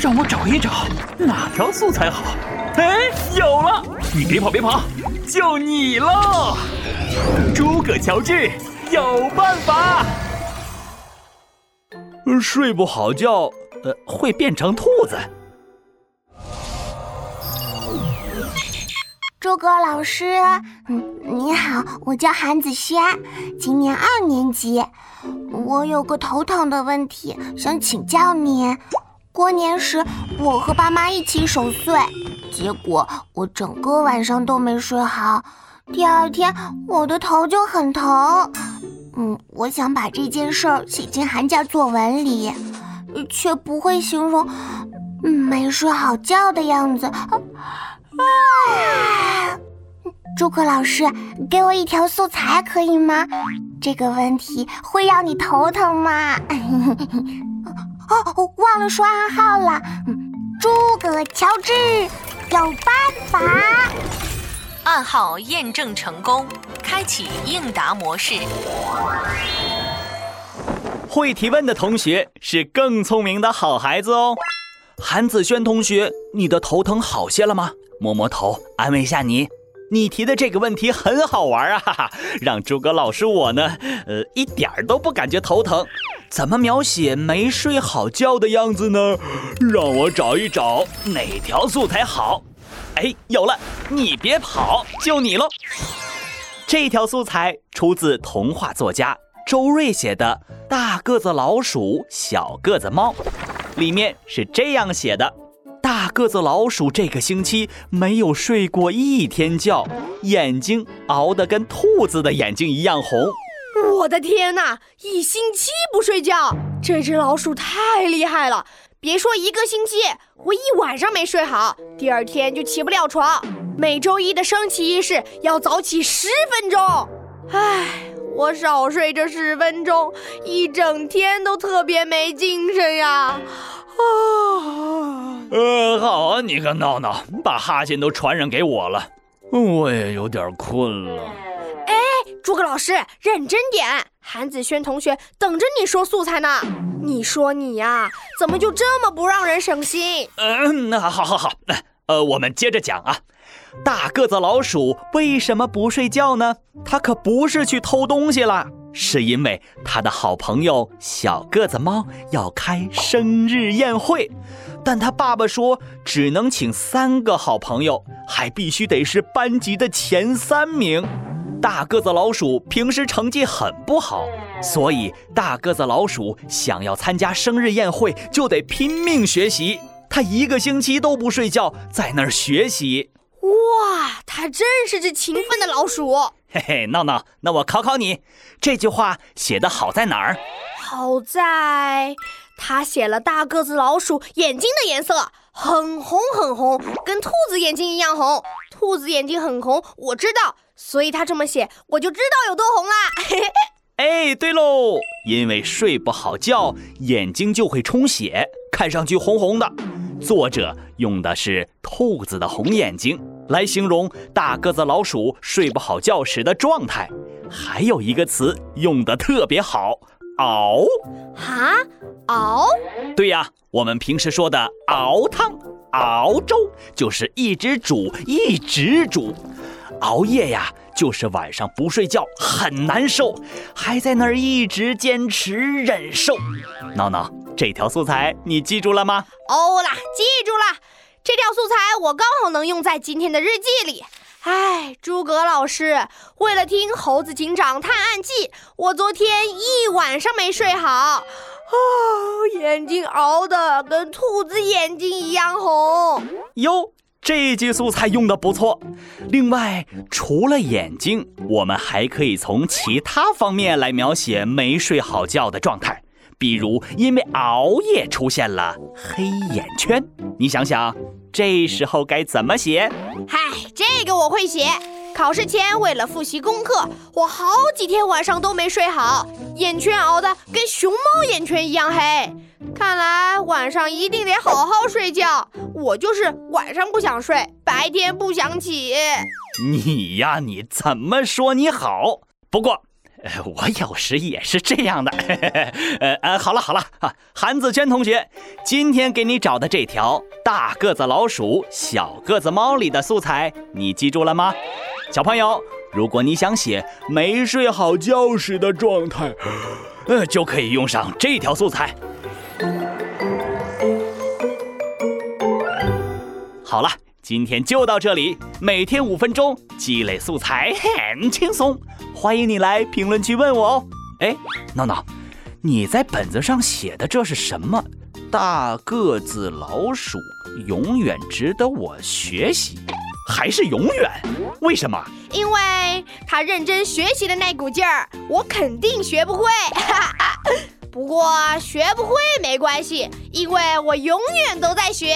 让我找一找哪条素材好。哎，有了！你别跑别跑，就你喽！诸葛乔治有办法。睡不好觉，呃，会变成兔子。诸葛老师，嗯，你好，我叫韩子轩，今年二年级。我有个头疼的问题，想请教你。过年时，我和爸妈一起守岁，结果我整个晚上都没睡好，第二天我的头就很疼。嗯，我想把这件事儿写进寒假作文里，却不会形容没睡好觉的样子。诸葛老师，给我一条素材可以吗？这个问题会让你头疼吗？哦，忘了说暗号了。诸葛乔治有办法。暗号验证成功，开启应答模式。会提问的同学是更聪明的好孩子哦。韩子轩同学，你的头疼好些了吗？摸摸头，安慰一下你。你提的这个问题很好玩啊，哈哈，让诸葛老师我呢，呃，一点儿都不感觉头疼。怎么描写没睡好觉的样子呢？让我找一找哪条素材好。哎，有了，你别跑，就你喽。这条素材出自童话作家周瑞写的《大个子老鼠，小个子猫》，里面是这样写的。大个子老鼠这个星期没有睡过一天觉，眼睛熬得跟兔子的眼睛一样红。我的天哪！一星期不睡觉，这只老鼠太厉害了！别说一个星期，我一晚上没睡好，第二天就起不了床。每周一的升旗仪式要早起十分钟。唉，我少睡这十分钟，一整天都特别没精神呀。啊，呃，好啊，你个闹闹，把哈欠都传染给我了，我也有点困了。诸葛老师，认真点，韩子轩同学等着你说素材呢。你说你呀，怎么就这么不让人省心？嗯，那好好好，呃，我们接着讲啊。大个子老鼠为什么不睡觉呢？它可不是去偷东西了。是因为他的好朋友小个子猫要开生日宴会，但他爸爸说只能请三个好朋友，还必须得是班级的前三名。大个子老鼠平时成绩很不好，所以大个子老鼠想要参加生日宴会就得拼命学习。他一个星期都不睡觉，在那儿学习。哇，他真是只勤奋的老鼠。嘿嘿，闹闹，那我考考你，这句话写的好在哪儿？好在他写了大个子老鼠眼睛的颜色很红很红，跟兔子眼睛一样红。兔子眼睛很红，我知道，所以他这么写，我就知道有多红啦。哎，对喽，因为睡不好觉，眼睛就会充血，看上去红红的。作者用的是兔子的红眼睛。来形容大个子老鼠睡不好觉时的状态，还有一个词用的特别好，熬。哈，熬？对呀，我们平时说的熬汤、熬粥，就是一直煮，一直煮。熬夜呀，就是晚上不睡觉，很难受，还在那儿一直坚持忍受。闹闹，这条素材你记住了吗？哦啦，记住了。这条素材我刚好能用在今天的日记里。唉，诸葛老师，为了听《猴子警长探案记》，我昨天一晚上没睡好，啊，眼睛熬的跟兔子眼睛一样红。哟，这句素材用的不错。另外，除了眼睛，我们还可以从其他方面来描写没睡好觉的状态。比如因为熬夜出现了黑眼圈，你想想，这时候该怎么写？嗨，这个我会写。考试前为了复习功课，我好几天晚上都没睡好，眼圈熬得跟熊猫眼圈一样黑。看来晚上一定得好好睡觉。我就是晚上不想睡，白天不想起。你呀，你怎么说你好？不过。我有时也是这样的。呃呃，好了好了，韩子轩同学，今天给你找的这条大个子老鼠、小个子猫里的素材，你记住了吗？小朋友，如果你想写没睡好觉时的状态，呃，就可以用上这条素材。好了，今天就到这里。每天五分钟，积累素材很轻松。欢迎你来评论区问我哦。哎，闹闹，你在本子上写的这是什么？大个子老鼠永远值得我学习，还是永远？为什么？因为他认真学习的那股劲儿，我肯定学不会。不过学不会没关系，因为我永远都在学。